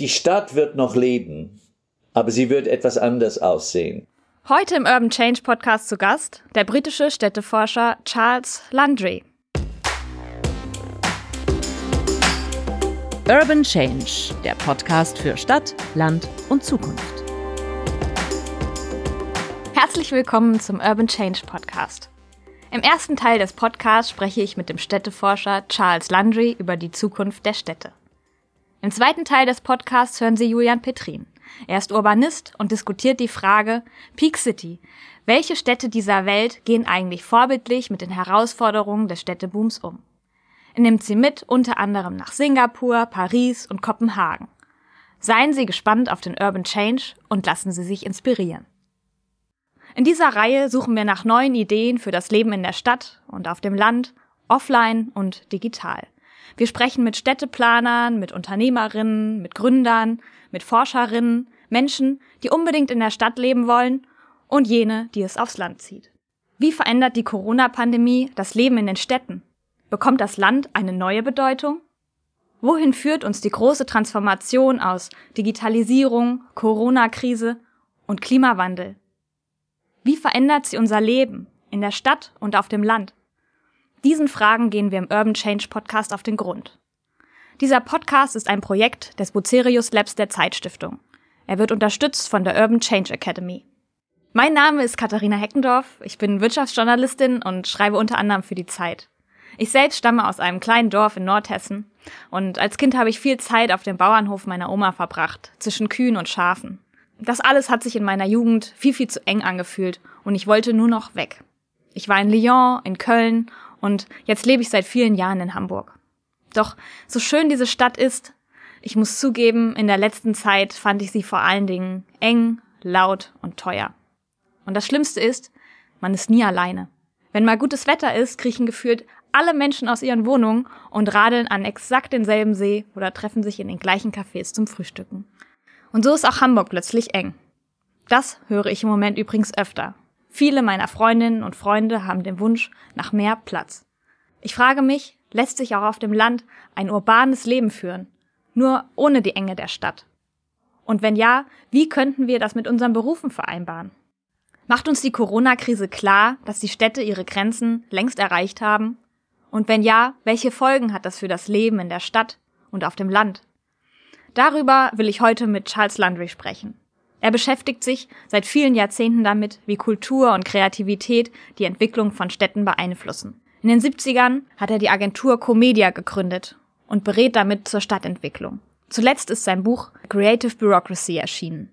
Die Stadt wird noch leben, aber sie wird etwas anders aussehen. Heute im Urban Change Podcast zu Gast der britische Städteforscher Charles Landry. Urban Change, der Podcast für Stadt, Land und Zukunft. Herzlich willkommen zum Urban Change Podcast. Im ersten Teil des Podcasts spreche ich mit dem Städteforscher Charles Landry über die Zukunft der Städte. Im zweiten Teil des Podcasts hören Sie Julian Petrin. Er ist Urbanist und diskutiert die Frage Peak City. Welche Städte dieser Welt gehen eigentlich vorbildlich mit den Herausforderungen des Städtebooms um? Er nimmt sie mit unter anderem nach Singapur, Paris und Kopenhagen. Seien Sie gespannt auf den Urban Change und lassen Sie sich inspirieren. In dieser Reihe suchen wir nach neuen Ideen für das Leben in der Stadt und auf dem Land, offline und digital. Wir sprechen mit Städteplanern, mit Unternehmerinnen, mit Gründern, mit Forscherinnen, Menschen, die unbedingt in der Stadt leben wollen und jene, die es aufs Land zieht. Wie verändert die Corona-Pandemie das Leben in den Städten? Bekommt das Land eine neue Bedeutung? Wohin führt uns die große Transformation aus Digitalisierung, Corona-Krise und Klimawandel? Wie verändert sie unser Leben in der Stadt und auf dem Land? Diesen Fragen gehen wir im Urban Change Podcast auf den Grund. Dieser Podcast ist ein Projekt des Bucerius Labs der Zeitstiftung. Er wird unterstützt von der Urban Change Academy. Mein Name ist Katharina Heckendorf, ich bin Wirtschaftsjournalistin und schreibe unter anderem für die Zeit. Ich selbst stamme aus einem kleinen Dorf in Nordhessen und als Kind habe ich viel Zeit auf dem Bauernhof meiner Oma verbracht, zwischen Kühen und Schafen. Das alles hat sich in meiner Jugend viel, viel zu eng angefühlt und ich wollte nur noch weg. Ich war in Lyon, in Köln und jetzt lebe ich seit vielen Jahren in Hamburg. Doch so schön diese Stadt ist, ich muss zugeben, in der letzten Zeit fand ich sie vor allen Dingen eng, laut und teuer. Und das Schlimmste ist, man ist nie alleine. Wenn mal gutes Wetter ist, kriechen gefühlt alle Menschen aus ihren Wohnungen und radeln an exakt denselben See oder treffen sich in den gleichen Cafés zum Frühstücken. Und so ist auch Hamburg plötzlich eng. Das höre ich im Moment übrigens öfter. Viele meiner Freundinnen und Freunde haben den Wunsch nach mehr Platz. Ich frage mich, lässt sich auch auf dem Land ein urbanes Leben führen, nur ohne die Enge der Stadt? Und wenn ja, wie könnten wir das mit unseren Berufen vereinbaren? Macht uns die Corona-Krise klar, dass die Städte ihre Grenzen längst erreicht haben? Und wenn ja, welche Folgen hat das für das Leben in der Stadt und auf dem Land? Darüber will ich heute mit Charles Landry sprechen. Er beschäftigt sich seit vielen Jahrzehnten damit, wie Kultur und Kreativität die Entwicklung von Städten beeinflussen. In den 70ern hat er die Agentur Comedia gegründet und berät damit zur Stadtentwicklung. Zuletzt ist sein Buch Creative Bureaucracy erschienen.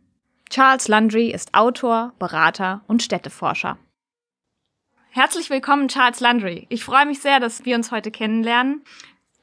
Charles Landry ist Autor, Berater und Städteforscher. Herzlich willkommen, Charles Landry. Ich freue mich sehr, dass wir uns heute kennenlernen.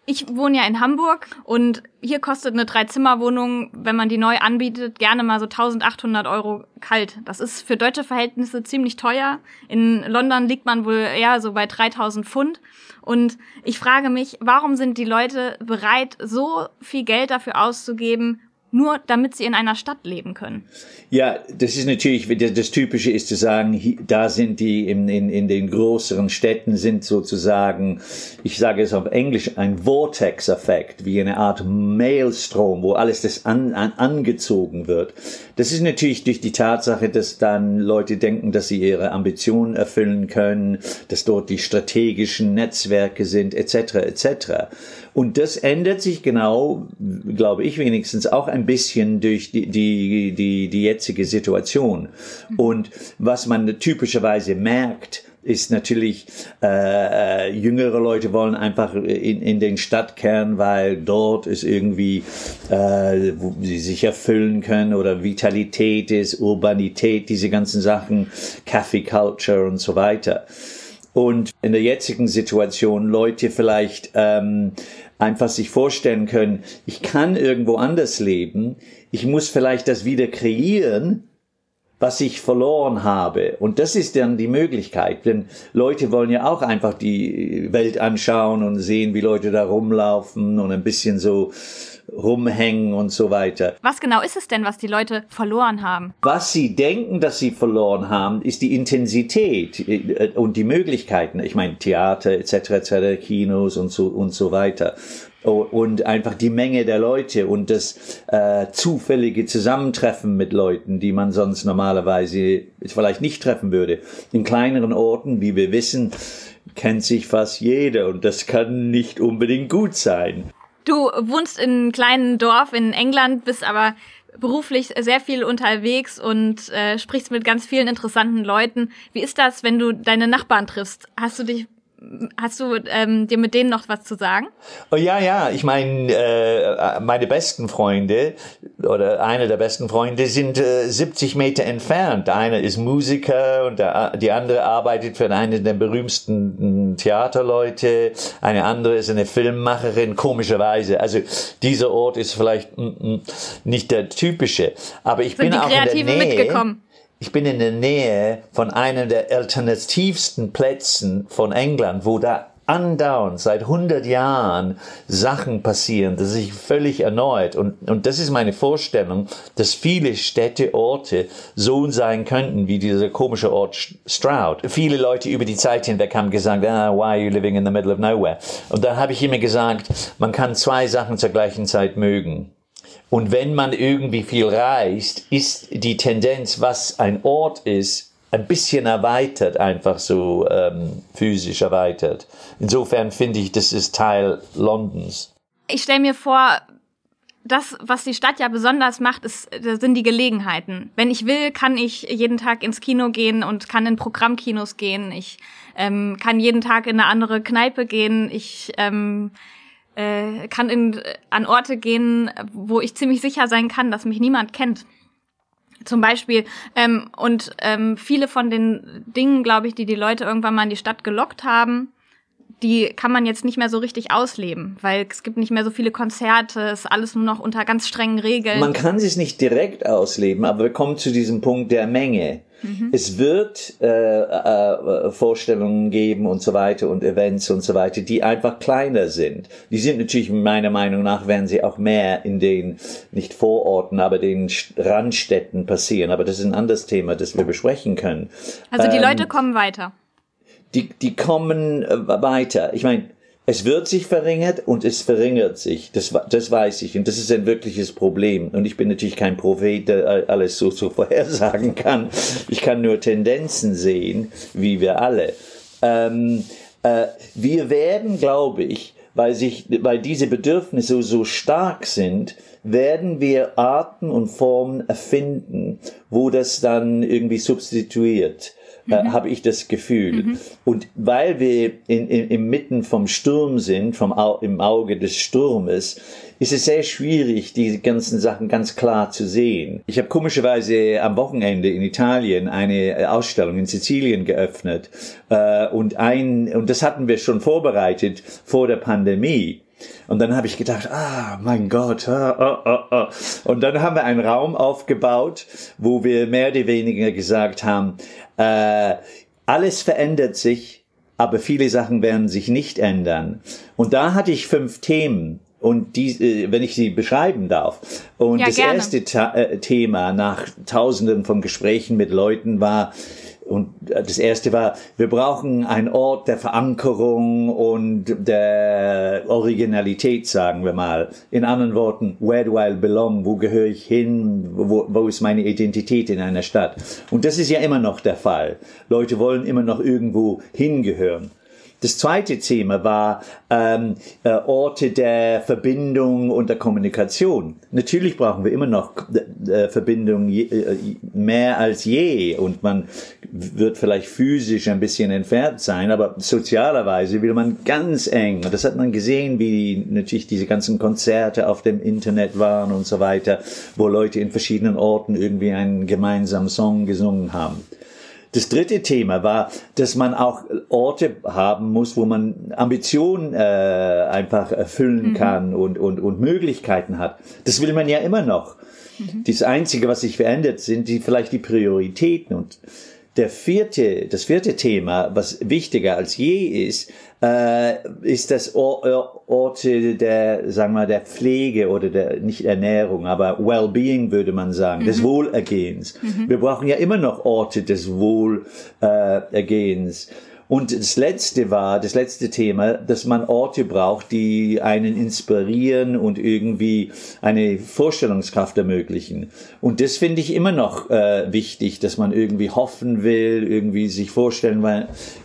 Ich wohne ja in Hamburg und hier kostet eine Dreizimmerwohnung, wenn man die neu anbietet, gerne mal so 1800 Euro kalt. Das ist für deutsche Verhältnisse ziemlich teuer. In London liegt man wohl eher so bei 3000 Pfund. Und ich frage mich, warum sind die Leute bereit, so viel Geld dafür auszugeben, nur damit sie in einer Stadt leben können. Ja, das ist natürlich, das Typische ist zu sagen, da sind die in, in, in den größeren Städten sind sozusagen, ich sage es auf Englisch, ein Vortex-Effekt, wie eine Art Maelstrom, wo alles das an, an, angezogen wird. Das ist natürlich durch die Tatsache, dass dann Leute denken, dass sie ihre Ambitionen erfüllen können, dass dort die strategischen Netzwerke sind, etc., etc. Und das ändert sich genau, glaube ich wenigstens, auch ein bisschen durch die, die, die, die jetzige Situation. Und was man typischerweise merkt, ist natürlich, äh, äh, jüngere Leute wollen einfach in, in den Stadtkern, weil dort ist irgendwie, äh, wo sie sich erfüllen können oder Vitalität ist, Urbanität, diese ganzen Sachen, Cafe Culture und so weiter. Und in der jetzigen Situation Leute vielleicht ähm, einfach sich vorstellen können, ich kann irgendwo anders leben, ich muss vielleicht das wieder kreieren, was ich verloren habe. Und das ist dann die Möglichkeit, denn Leute wollen ja auch einfach die Welt anschauen und sehen, wie Leute da rumlaufen und ein bisschen so rumhängen und so weiter. Was genau ist es denn, was die Leute verloren haben? Was sie denken, dass sie verloren haben, ist die Intensität äh, und die Möglichkeiten. Ich meine, Theater etc. etc., Kinos und so und so weiter. und einfach die Menge der Leute und das äh, zufällige Zusammentreffen mit Leuten, die man sonst normalerweise vielleicht nicht treffen würde. In kleineren Orten, wie wir wissen, kennt sich fast jeder und das kann nicht unbedingt gut sein. Du wohnst in einem kleinen Dorf in England, bist aber beruflich sehr viel unterwegs und äh, sprichst mit ganz vielen interessanten Leuten. Wie ist das, wenn du deine Nachbarn triffst? Hast du dich Hast du ähm, dir mit denen noch was zu sagen? Oh ja, ja. Ich meine, äh, meine besten Freunde oder eine der besten Freunde sind äh, 70 Meter entfernt. Einer ist Musiker und der, die andere arbeitet für einen der berühmtesten Theaterleute. Eine andere ist eine Filmmacherin, komischerweise. Also dieser Ort ist vielleicht mm, mm, nicht der typische. Aber ich sind bin auch in der Nähe. mitgekommen? Ich bin in der Nähe von einem der alternativsten Plätzen von England, wo da andauernd seit 100 Jahren Sachen passieren, das sich völlig erneut. Und, und das ist meine Vorstellung, dass viele Städte, Orte so sein könnten wie dieser komische Ort Stroud. Viele Leute über die Zeit hinweg haben gesagt, ah, why are you living in the middle of nowhere? Und da habe ich immer gesagt, man kann zwei Sachen zur gleichen Zeit mögen. Und wenn man irgendwie viel reist, ist die Tendenz, was ein Ort ist, ein bisschen erweitert, einfach so ähm, physisch erweitert. Insofern finde ich, das ist Teil Londons. Ich stelle mir vor, das, was die Stadt ja besonders macht, ist, sind die Gelegenheiten. Wenn ich will, kann ich jeden Tag ins Kino gehen und kann in Programmkinos gehen. Ich ähm, kann jeden Tag in eine andere Kneipe gehen. Ich ähm, äh, kann in, an Orte gehen, wo ich ziemlich sicher sein kann, dass mich niemand kennt. Zum Beispiel. Ähm, und ähm, viele von den Dingen, glaube ich, die die Leute irgendwann mal in die Stadt gelockt haben, die kann man jetzt nicht mehr so richtig ausleben, weil es gibt nicht mehr so viele Konzerte, es ist alles nur noch unter ganz strengen Regeln. Man kann es nicht direkt ausleben, aber wir kommen zu diesem Punkt der Menge. Mhm. Es wird äh, äh, Vorstellungen geben und so weiter und Events und so weiter, die einfach kleiner sind. Die sind natürlich meiner Meinung nach, werden sie auch mehr in den, nicht Vororten, aber den Randstädten passieren. Aber das ist ein anderes Thema, das wir besprechen können. Also die ähm, Leute kommen weiter. Die, die kommen äh, weiter. Ich meine, es wird sich verringert und es verringert sich. Das, das weiß ich. Und das ist ein wirkliches Problem. Und ich bin natürlich kein Prophet, der alles so, so vorhersagen kann. Ich kann nur Tendenzen sehen, wie wir alle. Ähm, äh, wir werden, glaube ich, weil sich, weil diese Bedürfnisse so stark sind, werden wir Arten und Formen erfinden, wo das dann irgendwie substituiert äh, mhm. habe ich das Gefühl. Mhm. Und weil wir in, in, inmitten vom Sturm sind, vom Au im Auge des Sturmes, ist es sehr schwierig, diese ganzen Sachen ganz klar zu sehen. Ich habe komischerweise am Wochenende in Italien eine Ausstellung in Sizilien geöffnet äh, und ein und das hatten wir schon vorbereitet vor der Pandemie. Und dann habe ich gedacht, ah, mein Gott. Ah, ah, ah, ah. Und dann haben wir einen Raum aufgebaut, wo wir mehr oder weniger gesagt haben, äh, alles verändert sich, aber viele Sachen werden sich nicht ändern. Und da hatte ich fünf Themen. Und die, äh, wenn ich sie beschreiben darf. Und ja, das gerne. erste Ta äh, Thema nach Tausenden von Gesprächen mit Leuten war, und das erste war, wir brauchen einen Ort der Verankerung und der Originalität, sagen wir mal. In anderen Worten, where do I belong? Wo gehöre ich hin? Wo, wo ist meine Identität in einer Stadt? Und das ist ja immer noch der Fall. Leute wollen immer noch irgendwo hingehören. Das zweite Thema war ähm, äh, Orte der Verbindung und der Kommunikation. Natürlich brauchen wir immer noch äh, Verbindung je, äh, mehr als je und man wird vielleicht physisch ein bisschen entfernt sein, aber sozialerweise will man ganz eng. Und das hat man gesehen, wie natürlich diese ganzen Konzerte auf dem Internet waren und so weiter, wo Leute in verschiedenen Orten irgendwie einen gemeinsamen Song gesungen haben. Das dritte Thema war, dass man auch Orte haben muss, wo man Ambitionen äh, einfach erfüllen mhm. kann und, und, und Möglichkeiten hat. Das will man ja immer noch. Mhm. Das Einzige, was sich verändert, sind die, vielleicht die Prioritäten und der vierte, das vierte Thema, was wichtiger als je ist, äh, ist das Or Orte der, sagen wir, der Pflege oder der, nicht Ernährung, aber Wellbeing würde man sagen, mhm. des Wohlergehens. Mhm. Wir brauchen ja immer noch Orte des Wohlergehens. Und das letzte war, das letzte Thema, dass man Orte braucht, die einen inspirieren und irgendwie eine Vorstellungskraft ermöglichen. Und das finde ich immer noch äh, wichtig, dass man irgendwie hoffen will, irgendwie sich vorstellen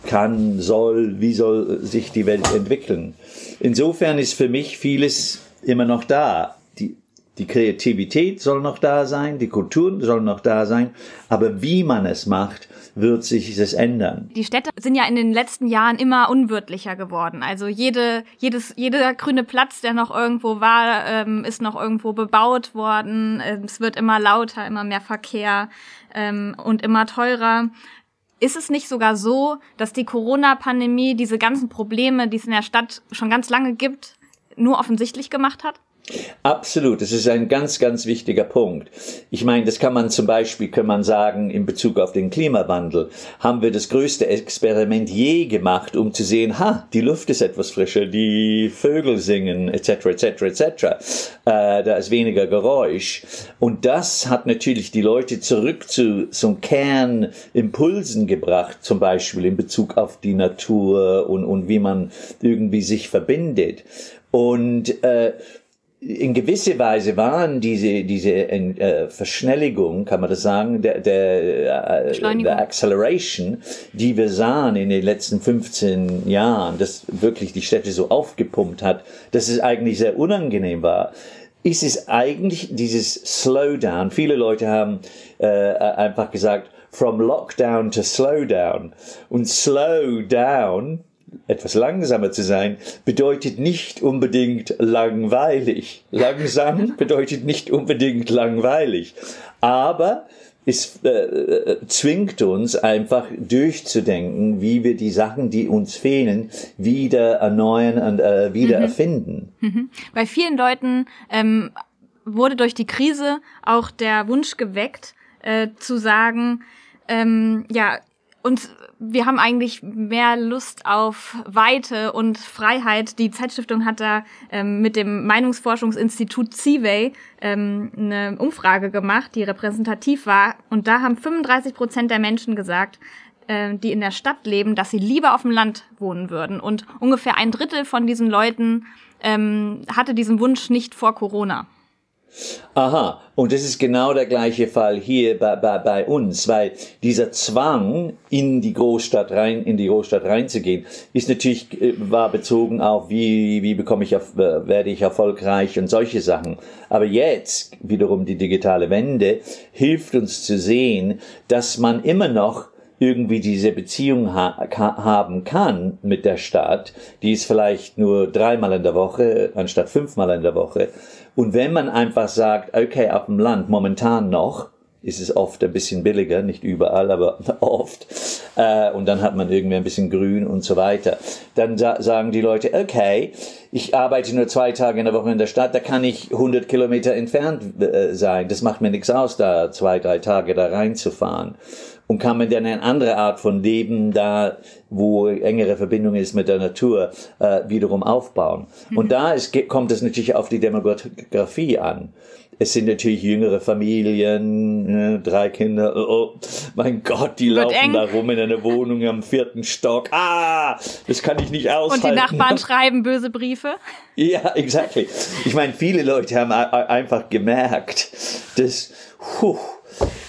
kann, soll, wie soll sich die Welt entwickeln. Insofern ist für mich vieles immer noch da. Die, Kreativität soll noch da sein, die Kultur soll noch da sein, aber wie man es macht, wird sich das ändern. Die Städte sind ja in den letzten Jahren immer unwirtlicher geworden. Also jede, jedes, jeder grüne Platz, der noch irgendwo war, ähm, ist noch irgendwo bebaut worden. Ähm, es wird immer lauter, immer mehr Verkehr ähm, und immer teurer. Ist es nicht sogar so, dass die Corona-Pandemie diese ganzen Probleme, die es in der Stadt schon ganz lange gibt, nur offensichtlich gemacht hat? Absolut, das ist ein ganz, ganz wichtiger Punkt. Ich meine, das kann man zum Beispiel, kann man sagen, in Bezug auf den Klimawandel, haben wir das größte Experiment je gemacht, um zu sehen, ha, die Luft ist etwas frischer, die Vögel singen, etc., etc., etc. Äh, da ist weniger Geräusch. Und das hat natürlich die Leute zurück zu so Kernimpulsen gebracht, zum Beispiel in Bezug auf die Natur und, und wie man irgendwie sich verbindet. Und äh, in gewisse Weise waren diese, diese äh, Verschnelligung, kann man das sagen, der, der, äh, der Acceleration, die wir sahen in den letzten 15 Jahren, dass wirklich die Städte so aufgepumpt hat, dass es eigentlich sehr unangenehm war ist es eigentlich dieses Slowdown. Viele Leute haben äh, einfach gesagt, from Lockdown to Slowdown. Und Slowdown etwas langsamer zu sein, bedeutet nicht unbedingt langweilig. Langsam bedeutet nicht unbedingt langweilig. Aber es äh, zwingt uns einfach durchzudenken, wie wir die Sachen, die uns fehlen, wieder erneuern und äh, wieder mhm. erfinden. Mhm. Bei vielen Leuten ähm, wurde durch die Krise auch der Wunsch geweckt, äh, zu sagen, ähm, ja, uns wir haben eigentlich mehr Lust auf Weite und Freiheit. Die Zeitstiftung hat da ähm, mit dem Meinungsforschungsinstitut CIVEY ähm, eine Umfrage gemacht, die repräsentativ war. Und da haben 35 Prozent der Menschen gesagt, äh, die in der Stadt leben, dass sie lieber auf dem Land wohnen würden. Und ungefähr ein Drittel von diesen Leuten ähm, hatte diesen Wunsch nicht vor Corona. Aha, und das ist genau der gleiche Fall hier bei, bei, bei uns, weil dieser Zwang, in die Großstadt rein, in die Großstadt reinzugehen, ist natürlich, äh, war bezogen auf, wie, wie bekomme ich, äh, werde ich erfolgreich und solche Sachen. Aber jetzt, wiederum die digitale Wende, hilft uns zu sehen, dass man immer noch irgendwie diese Beziehung ha haben kann mit der Stadt, die ist vielleicht nur dreimal in der Woche anstatt fünfmal in der Woche. Und wenn man einfach sagt, okay, auf dem Land momentan noch, ist es oft ein bisschen billiger, nicht überall, aber oft. Äh, und dann hat man irgendwie ein bisschen Grün und so weiter. Dann sa sagen die Leute, okay, ich arbeite nur zwei Tage in der Woche in der Stadt, da kann ich 100 Kilometer entfernt äh, sein. Das macht mir nichts aus, da zwei, drei Tage da reinzufahren und kann man dann eine andere Art von Leben da, wo engere Verbindung ist mit der Natur, äh, wiederum aufbauen. Mhm. Und da ist, kommt es natürlich auf die Demografie an. Es sind natürlich jüngere Familien, ne, drei Kinder. Oh, oh, mein Gott, die Wird laufen eng. da rum in einer Wohnung am vierten Stock. Ah, das kann ich nicht aushalten. Und die Nachbarn schreiben böse Briefe. Ja, exactly. Ich meine, viele Leute haben einfach gemerkt, dass, puh,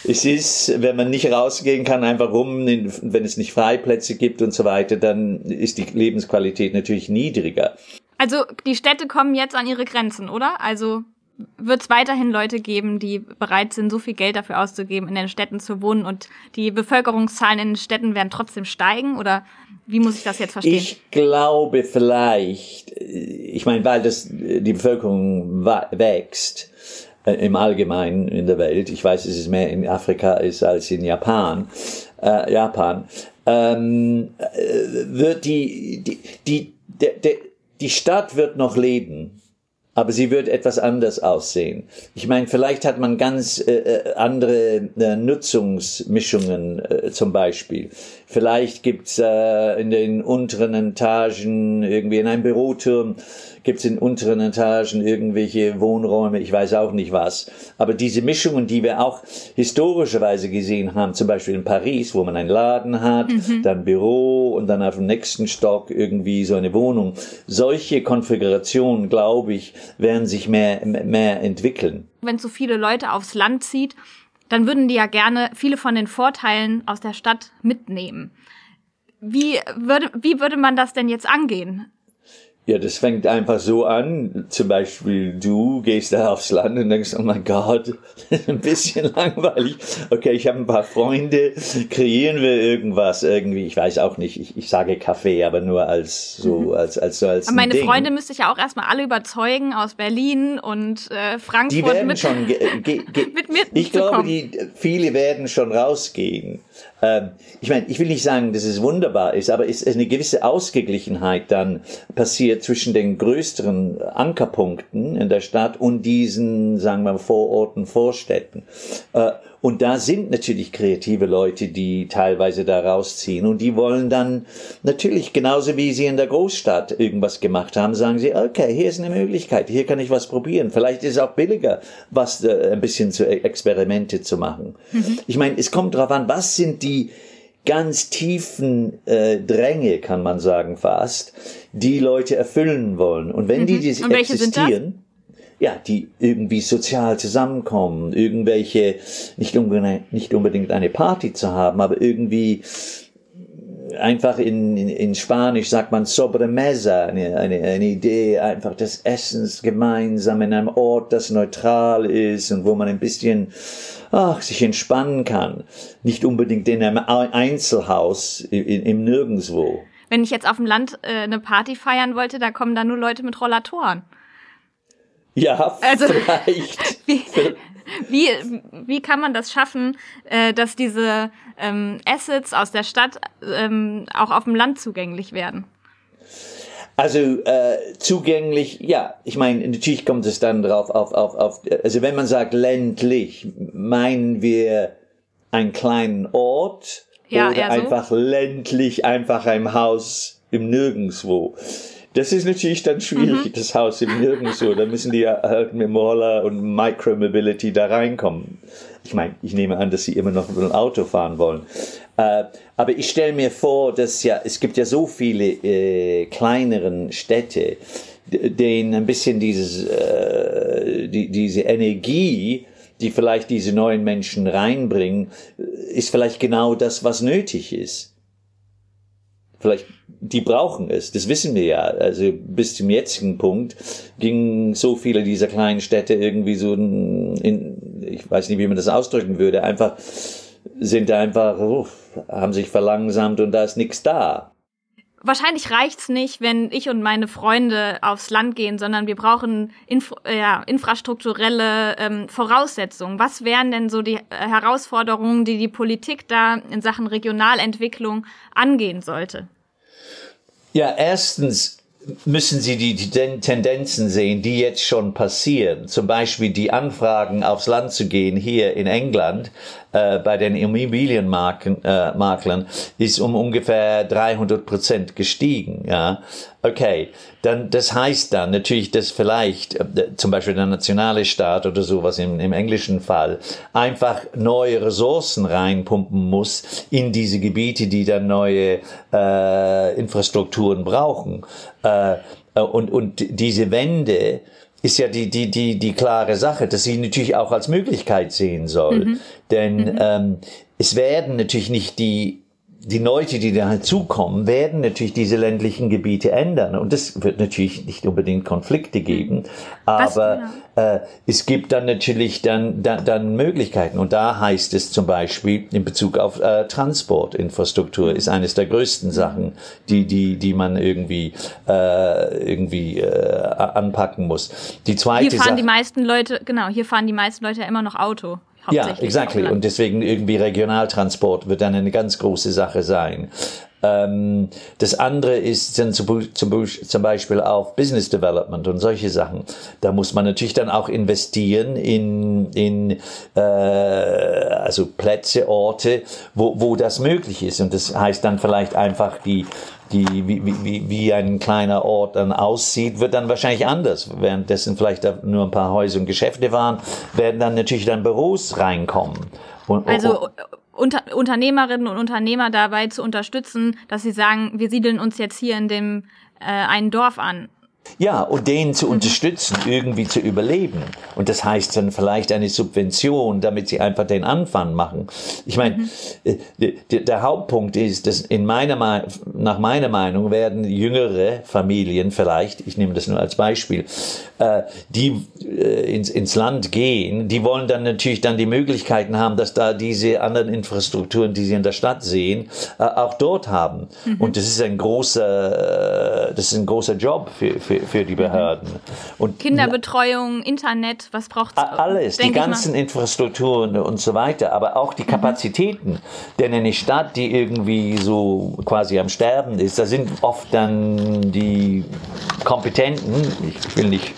es ist, wenn man nicht rausgehen kann, einfach rum, wenn es nicht Freiplätze gibt und so weiter, dann ist die Lebensqualität natürlich niedriger. Also die Städte kommen jetzt an ihre Grenzen, oder? Also wird es weiterhin Leute geben, die bereit sind, so viel Geld dafür auszugeben, in den Städten zu wohnen und die Bevölkerungszahlen in den Städten werden trotzdem steigen? Oder wie muss ich das jetzt verstehen? Ich glaube vielleicht, ich meine, weil das, die Bevölkerung wächst, äh, im Allgemeinen in der Welt. Ich weiß, es mehr in Afrika ist als in Japan. Äh, Japan ähm, äh, wird die die die de, de, die Stadt wird noch leben, aber sie wird etwas anders aussehen. Ich meine, vielleicht hat man ganz äh, äh andere äh, Nutzungsmischungen äh, zum Beispiel. Vielleicht gibt's in den unteren Etagen irgendwie in einem Büroturm gibt es in unteren Etagen irgendwelche Wohnräume, ich weiß auch nicht was. Aber diese Mischungen, die wir auch historischerweise gesehen haben, zum Beispiel in Paris, wo man einen Laden hat, mhm. dann Büro und dann auf dem nächsten Stock irgendwie so eine Wohnung. Solche Konfigurationen, glaube ich, werden sich mehr, mehr entwickeln. Wenn so viele Leute aufs Land zieht, dann würden die ja gerne viele von den Vorteilen aus der Stadt mitnehmen. Wie würde, wie würde man das denn jetzt angehen? Ja, das fängt einfach so an. Zum Beispiel, du gehst da aufs Land und denkst, oh mein Gott, ein bisschen langweilig. Okay, ich habe ein paar Freunde, kreieren wir irgendwas irgendwie. Ich weiß auch nicht, ich, ich sage Kaffee, aber nur als so, mhm. als, als so als. Aber meine Ding. Freunde müsste ich ja auch erstmal alle überzeugen aus Berlin und äh, Frankfurt. Die werden mit, schon, mit mir Ich glaube, die, viele werden schon rausgehen. Ähm, ich meine, ich will nicht sagen, dass es wunderbar ist, aber es ist eine gewisse Ausgeglichenheit dann passiert zwischen den größeren Ankerpunkten in der Stadt und diesen, sagen wir, Vororten, Vorstädten. Äh, und da sind natürlich kreative Leute, die teilweise da rausziehen und die wollen dann natürlich genauso wie sie in der Großstadt irgendwas gemacht haben, sagen sie, okay, hier ist eine Möglichkeit, hier kann ich was probieren. Vielleicht ist es auch billiger, was äh, ein bisschen zu e-, Experimente zu machen. Mhm. Ich meine, es kommt darauf an, was sind die ganz tiefen äh, Dränge, kann man sagen fast, die Leute erfüllen wollen. Und wenn mhm. die, die existieren, ja, die irgendwie sozial zusammenkommen, irgendwelche, nicht unbedingt, nicht unbedingt eine Party zu haben, aber irgendwie einfach in, in, in Spanisch sagt man sobremesa, eine, eine, eine Idee einfach des Essens gemeinsam in einem Ort, das neutral ist und wo man ein bisschen ach, sich entspannen kann. Nicht unbedingt in einem Einzelhaus in, im Nirgendwo. Wenn ich jetzt auf dem Land äh, eine Party feiern wollte, da kommen da nur Leute mit Rollatoren. Ja, also, vielleicht. Wie, wie, wie kann man das schaffen, äh, dass diese ähm, Assets aus der Stadt ähm, auch auf dem Land zugänglich werden? Also äh, zugänglich, ja, ich meine, natürlich kommt es dann drauf auf, auf, auf, also wenn man sagt ländlich, meinen wir einen kleinen Ort ja, oder einfach so? ländlich, einfach ein Haus im Nirgendwo. Das ist natürlich dann schwierig, mhm. das Haus im Nirgendwo. Da müssen die halt mit Roller und Micromobility da reinkommen. Ich meine, ich nehme an, dass sie immer noch mit einem Auto fahren wollen. Äh, aber ich stelle mir vor, dass ja, es gibt ja so viele äh, kleineren Städte, denen ein bisschen dieses, äh, die, diese Energie, die vielleicht diese neuen Menschen reinbringen, ist vielleicht genau das, was nötig ist. Vielleicht die brauchen es, das wissen wir ja. Also bis zum jetzigen Punkt gingen so viele dieser kleinen Städte irgendwie so in, ich weiß nicht, wie man das ausdrücken würde, einfach sind einfach, oh, haben sich verlangsamt und da ist nichts da. Wahrscheinlich reicht's nicht, wenn ich und meine Freunde aufs Land gehen, sondern wir brauchen Infra ja, infrastrukturelle ähm, Voraussetzungen. Was wären denn so die Herausforderungen, die die Politik da in Sachen Regionalentwicklung angehen sollte? Ja, erstens müssen Sie die, Tendenzen sehen, die jetzt schon passieren. Zum Beispiel die Anfragen aufs Land zu gehen hier in England äh, bei den Immobilienmaklern äh, ist um ungefähr 300 Prozent gestiegen. Ja, okay. Dann das heißt dann natürlich, dass vielleicht äh, zum Beispiel der nationale Staat oder sowas im, im englischen Fall einfach neue Ressourcen reinpumpen muss in diese Gebiete, die dann neue äh, Infrastrukturen brauchen. Äh, und, und diese Wende ist ja die, die, die, die klare Sache, dass sie natürlich auch als Möglichkeit sehen soll. Mhm. Denn mhm. Ähm, es werden natürlich nicht die die Leute, die da hinzukommen, werden natürlich diese ländlichen Gebiete ändern. Und das wird natürlich nicht unbedingt Konflikte geben, aber genau? äh, es gibt dann natürlich dann, dann, dann Möglichkeiten. Und da heißt es zum Beispiel in Bezug auf äh, Transportinfrastruktur ist eines der größten Sachen, die, die, die man irgendwie, äh, irgendwie äh, anpacken muss. Die zweite hier fahren Sache, die meisten Leute, genau, hier fahren die meisten Leute ja immer noch Auto. Ja, exactly. Und deswegen irgendwie Regionaltransport wird dann eine ganz große Sache sein. Ähm, das andere ist dann zum, zum, Beispiel auch Business Development und solche Sachen. Da muss man natürlich dann auch investieren in, in äh, also Plätze, Orte, wo, wo das möglich ist. Und das heißt dann vielleicht einfach die die, wie, wie, wie ein kleiner Ort dann aussieht, wird dann wahrscheinlich anders. Währenddessen vielleicht nur ein paar Häuser und Geschäfte waren, werden dann natürlich dann Büros reinkommen. Und, also unter, Unternehmerinnen und Unternehmer dabei zu unterstützen, dass sie sagen, wir siedeln uns jetzt hier in dem äh, einen Dorf an. Ja, und denen zu unterstützen, irgendwie zu überleben. Und das heißt dann vielleicht eine Subvention, damit sie einfach den Anfang machen. Ich meine, mhm. Äh, der Hauptpunkt ist, dass in meiner, nach meiner Meinung werden jüngere Familien vielleicht, ich nehme das nur als Beispiel, äh, die äh, ins, ins Land gehen, die wollen dann natürlich dann die Möglichkeiten haben, dass da diese anderen Infrastrukturen, die sie in der Stadt sehen, auch dort haben. Mhm. Und das ist ein großer, das ist ein großer Job für, für für, die Behörden. Und Kinderbetreuung, Internet, was braucht es? Alles, die ganzen Infrastrukturen und so weiter, aber auch die mhm. Kapazitäten. Mhm. Denn eine Stadt, die irgendwie so quasi am Sterben ist, da sind oft dann die Kompetenten, ich will nicht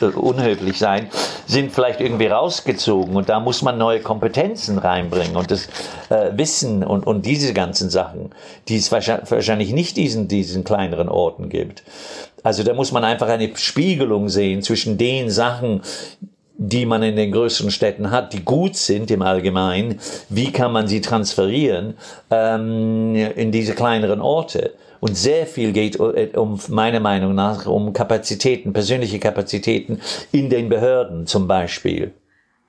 unhöflich sein, sind vielleicht irgendwie rausgezogen und da muss man neue Kompetenzen reinbringen und das äh, Wissen und, und diese ganzen Sachen, die es wahrscheinlich nicht diesen, diesen kleineren Orten gibt. Also da muss man einfach eine Spiegelung sehen zwischen den Sachen, die man in den größeren Städten hat, die gut sind im Allgemeinen, wie kann man sie transferieren ähm, in diese kleineren Orte? Und sehr viel geht äh, um, meiner Meinung nach, um Kapazitäten, persönliche Kapazitäten in den Behörden zum Beispiel.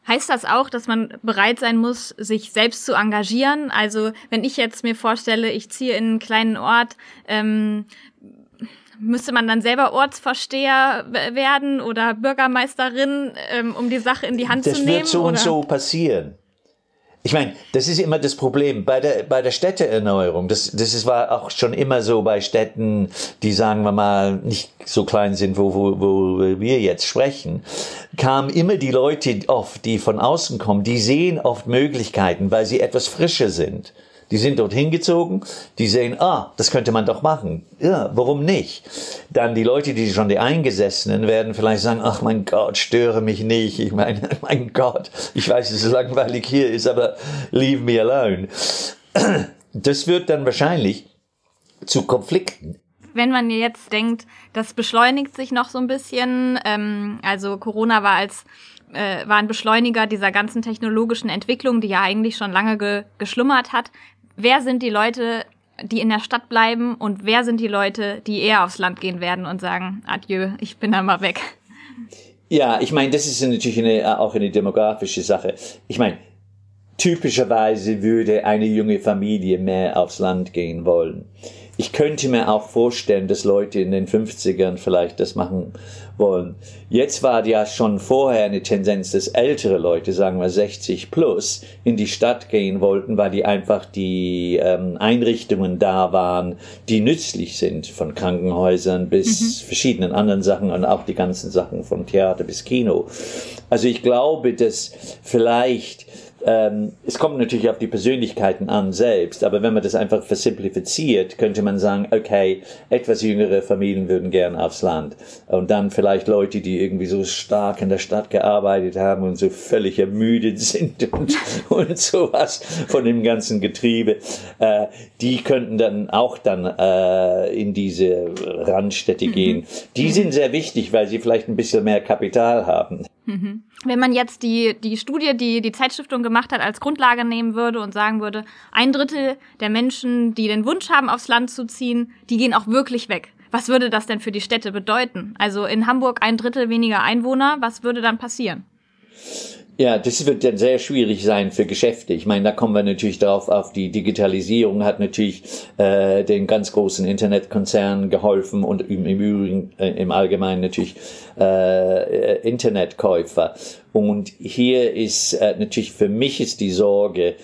Heißt das auch, dass man bereit sein muss, sich selbst zu engagieren? Also wenn ich jetzt mir vorstelle, ich ziehe in einen kleinen Ort, ähm, müsste man dann selber Ortsvorsteher werden oder Bürgermeisterin, ähm, um die Sache in die Hand das zu nehmen? Das wird so oder? und so passieren. Ich meine, das ist immer das Problem bei der, bei der Städteerneuerung. Das, das ist, war auch schon immer so bei Städten, die sagen wir mal nicht so klein sind, wo, wo, wo wir jetzt sprechen, kamen immer die Leute oft, die von außen kommen, die sehen oft Möglichkeiten, weil sie etwas frischer sind. Die sind dorthin gezogen, die sehen, ah, das könnte man doch machen. Ja, warum nicht? Dann die Leute, die schon die Eingesessenen werden vielleicht sagen, ach mein Gott, störe mich nicht. Ich meine, mein Gott, ich weiß, dass es langweilig hier ist, aber leave me alone. Das wird dann wahrscheinlich zu Konflikten wenn man jetzt denkt, das beschleunigt sich noch so ein bisschen, ähm, also Corona war als äh, war ein Beschleuniger dieser ganzen technologischen Entwicklung, die ja eigentlich schon lange ge geschlummert hat wer sind die Leute, die in der Stadt bleiben und wer sind die Leute, die eher aufs Land gehen werden und sagen, adieu, ich bin da mal weg. Ja, ich meine, das ist natürlich eine, auch eine demografische Sache. Ich meine, typischerweise würde eine junge Familie mehr aufs Land gehen wollen. Ich könnte mir auch vorstellen, dass Leute in den 50ern vielleicht das machen wollen. Jetzt war ja schon vorher eine Tendenz, dass ältere Leute, sagen wir 60 plus, in die Stadt gehen wollten, weil die einfach die ähm, Einrichtungen da waren, die nützlich sind, von Krankenhäusern bis mhm. verschiedenen anderen Sachen und auch die ganzen Sachen von Theater bis Kino. Also ich glaube, dass vielleicht ähm, es kommt natürlich auf die Persönlichkeiten an selbst, aber wenn man das einfach versimplifiziert, könnte man sagen, okay, etwas jüngere Familien würden gern aufs Land. Und dann vielleicht Leute, die irgendwie so stark in der Stadt gearbeitet haben und so völlig ermüdet sind und, und sowas von dem ganzen Getriebe, äh, die könnten dann auch dann äh, in diese Randstädte mhm. gehen. Die sind sehr wichtig, weil sie vielleicht ein bisschen mehr Kapital haben. Mhm. Wenn man jetzt die, die Studie, die die Zeitstiftung gemacht hat, als Grundlage nehmen würde und sagen würde, ein Drittel der Menschen, die den Wunsch haben, aufs Land zu ziehen, die gehen auch wirklich weg. Was würde das denn für die Städte bedeuten? Also in Hamburg ein Drittel weniger Einwohner, was würde dann passieren? Ja, das wird dann sehr schwierig sein für Geschäfte. Ich meine, da kommen wir natürlich darauf auf, die Digitalisierung hat natürlich äh, den ganz großen Internetkonzernen geholfen und im, Übrigen äh, im Allgemeinen natürlich äh, Internetkäufer. Und hier ist äh, natürlich für mich ist die Sorge,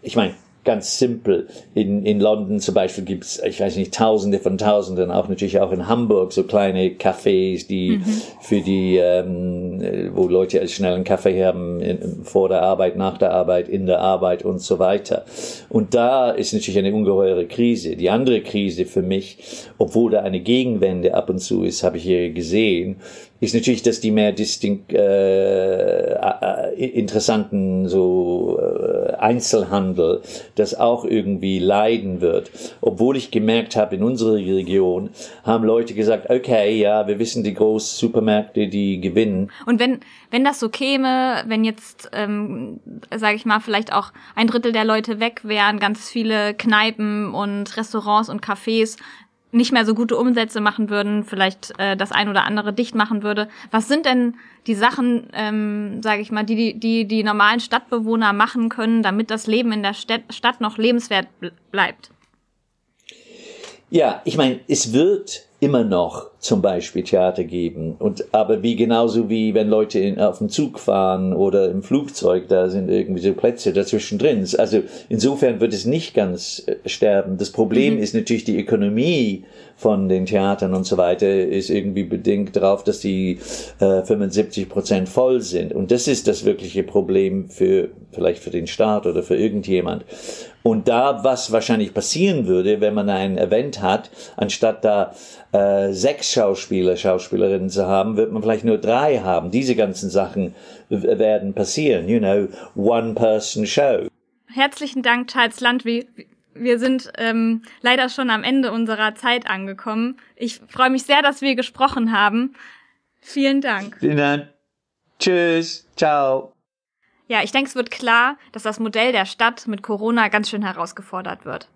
ich meine, ganz simpel. In, in London zum Beispiel gibt's ich weiß nicht, Tausende von Tausenden, auch natürlich auch in Hamburg so kleine Cafés, die mhm. für die, ähm, wo Leute schnell einen Kaffee haben, in, vor der Arbeit, nach der Arbeit, in der Arbeit und so weiter. Und da ist natürlich eine ungeheure Krise. Die andere Krise für mich, obwohl da eine Gegenwende ab und zu ist, habe ich hier gesehen, ist natürlich, dass die mehr distinkt äh, interessanten so äh, Einzelhandel, das auch irgendwie leiden wird. Obwohl ich gemerkt habe, in unserer Region haben Leute gesagt, okay, ja, wir wissen die großen Supermärkte, die gewinnen. Und wenn, wenn das so käme, wenn jetzt, ähm, sage ich mal, vielleicht auch ein Drittel der Leute weg wären, ganz viele Kneipen und Restaurants und Cafés nicht mehr so gute Umsätze machen würden, vielleicht äh, das ein oder andere dicht machen würde. Was sind denn die Sachen, ähm, sage ich mal, die, die die normalen Stadtbewohner machen können, damit das Leben in der Stadt, Stadt noch lebenswert bleibt? Ja, ich meine, es wird immer noch zum Beispiel Theater geben. Und, aber wie genauso wie wenn Leute in, auf dem Zug fahren oder im Flugzeug, da sind irgendwie so Plätze dazwischen drin. Also insofern wird es nicht ganz äh, sterben. Das Problem mhm. ist natürlich die Ökonomie von den Theatern und so weiter ist irgendwie bedingt darauf, dass die äh, 75 Prozent voll sind. Und das ist das wirkliche Problem für vielleicht für den Staat oder für irgendjemand. Und da, was wahrscheinlich passieren würde, wenn man ein Event hat, anstatt da äh, sechs Schauspieler, Schauspielerinnen zu haben, wird man vielleicht nur drei haben. Diese ganzen Sachen werden passieren. You know, One-Person-Show. Herzlichen Dank, Charles Landry. Wir sind ähm, leider schon am Ende unserer Zeit angekommen. Ich freue mich sehr, dass wir gesprochen haben. Vielen Dank. Vielen Dank. Tschüss. Ciao. Ja, ich denke, es wird klar, dass das Modell der Stadt mit Corona ganz schön herausgefordert wird.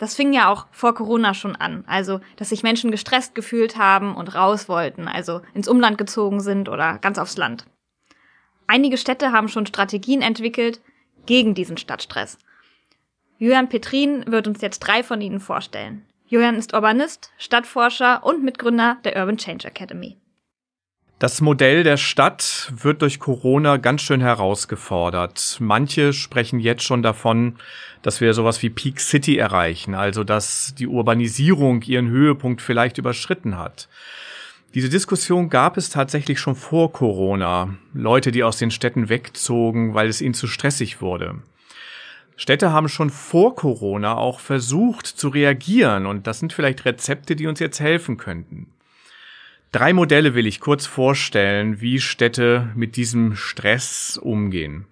Das fing ja auch vor Corona schon an. Also, dass sich Menschen gestresst gefühlt haben und raus wollten, also ins Umland gezogen sind oder ganz aufs Land. Einige Städte haben schon Strategien entwickelt gegen diesen Stadtstress. Julian Petrin wird uns jetzt drei von ihnen vorstellen. Julian ist Urbanist, Stadtforscher und Mitgründer der Urban Change Academy. Das Modell der Stadt wird durch Corona ganz schön herausgefordert. Manche sprechen jetzt schon davon, dass wir sowas wie Peak City erreichen, also dass die Urbanisierung ihren Höhepunkt vielleicht überschritten hat. Diese Diskussion gab es tatsächlich schon vor Corona. Leute, die aus den Städten wegzogen, weil es ihnen zu stressig wurde. Städte haben schon vor Corona auch versucht zu reagieren und das sind vielleicht Rezepte, die uns jetzt helfen könnten. Drei Modelle will ich kurz vorstellen, wie Städte mit diesem Stress umgehen.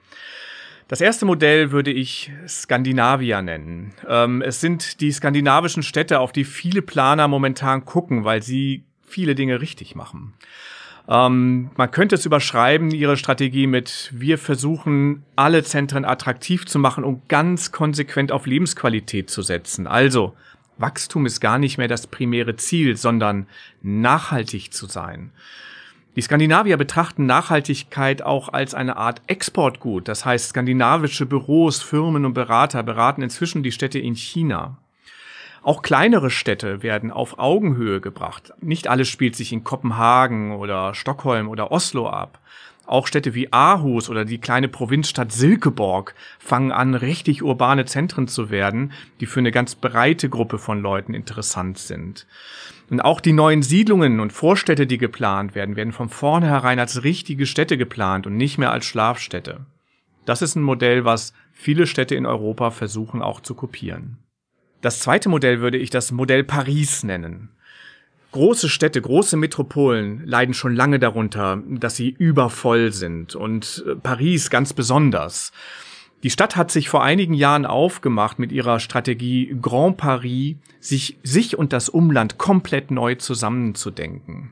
Das erste Modell würde ich Skandinavia nennen. Ähm, es sind die skandinavischen Städte, auf die viele Planer momentan gucken, weil sie viele Dinge richtig machen. Ähm, man könnte es überschreiben, ihre Strategie mit, wir versuchen, alle Zentren attraktiv zu machen und ganz konsequent auf Lebensqualität zu setzen. Also, Wachstum ist gar nicht mehr das primäre Ziel, sondern nachhaltig zu sein. Die Skandinavier betrachten Nachhaltigkeit auch als eine Art Exportgut. Das heißt, skandinavische Büros, Firmen und Berater beraten inzwischen die Städte in China. Auch kleinere Städte werden auf Augenhöhe gebracht. Nicht alles spielt sich in Kopenhagen oder Stockholm oder Oslo ab. Auch Städte wie Aarhus oder die kleine Provinzstadt Silkeborg fangen an, richtig urbane Zentren zu werden, die für eine ganz breite Gruppe von Leuten interessant sind. Und auch die neuen Siedlungen und Vorstädte, die geplant werden, werden von vornherein als richtige Städte geplant und nicht mehr als Schlafstädte. Das ist ein Modell, was viele Städte in Europa versuchen auch zu kopieren. Das zweite Modell würde ich das Modell Paris nennen. Große Städte, große Metropolen leiden schon lange darunter, dass sie übervoll sind und äh, Paris ganz besonders. Die Stadt hat sich vor einigen Jahren aufgemacht mit ihrer Strategie Grand Paris, sich, sich und das Umland komplett neu zusammenzudenken.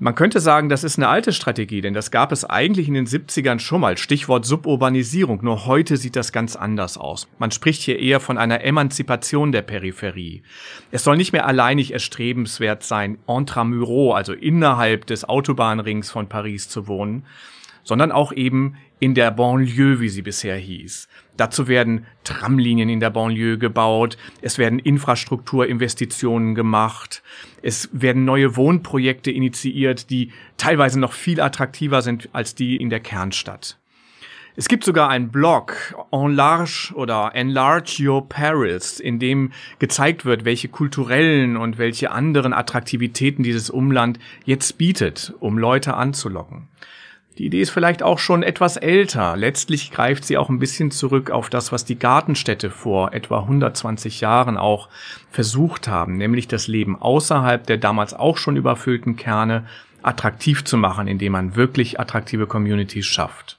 Man könnte sagen, das ist eine alte Strategie, denn das gab es eigentlich in den 70ern schon mal. Stichwort Suburbanisierung. Nur heute sieht das ganz anders aus. Man spricht hier eher von einer Emanzipation der Peripherie. Es soll nicht mehr alleinig erstrebenswert sein, intramuros, also innerhalb des Autobahnrings von Paris zu wohnen, sondern auch eben in der Banlieue, wie sie bisher hieß. Dazu werden Tramlinien in der Banlieue gebaut, es werden Infrastrukturinvestitionen gemacht, es werden neue Wohnprojekte initiiert, die teilweise noch viel attraktiver sind als die in der Kernstadt. Es gibt sogar einen Blog, Enlarge oder Enlarge Your Paris, in dem gezeigt wird, welche kulturellen und welche anderen Attraktivitäten dieses Umland jetzt bietet, um Leute anzulocken. Die Idee ist vielleicht auch schon etwas älter. Letztlich greift sie auch ein bisschen zurück auf das, was die Gartenstädte vor etwa 120 Jahren auch versucht haben, nämlich das Leben außerhalb der damals auch schon überfüllten Kerne attraktiv zu machen, indem man wirklich attraktive Communities schafft.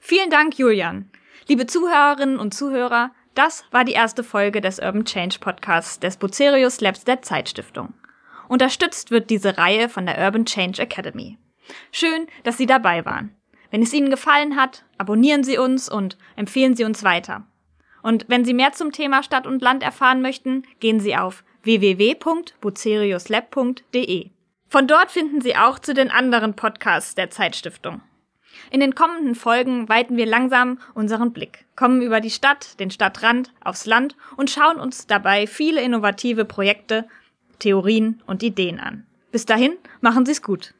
Vielen Dank, Julian. Liebe Zuhörerinnen und Zuhörer, das war die erste Folge des Urban Change Podcasts des Bucerius Labs der Zeitstiftung. Unterstützt wird diese Reihe von der Urban Change Academy. Schön, dass Sie dabei waren. Wenn es Ihnen gefallen hat, abonnieren Sie uns und empfehlen Sie uns weiter. Und wenn Sie mehr zum Thema Stadt und Land erfahren möchten, gehen Sie auf www.buceriuslab.de. Von dort finden Sie auch zu den anderen Podcasts der Zeitstiftung. In den kommenden Folgen weiten wir langsam unseren Blick, kommen über die Stadt, den Stadtrand, aufs Land und schauen uns dabei viele innovative Projekte, Theorien und Ideen an. Bis dahin, machen Sie es gut.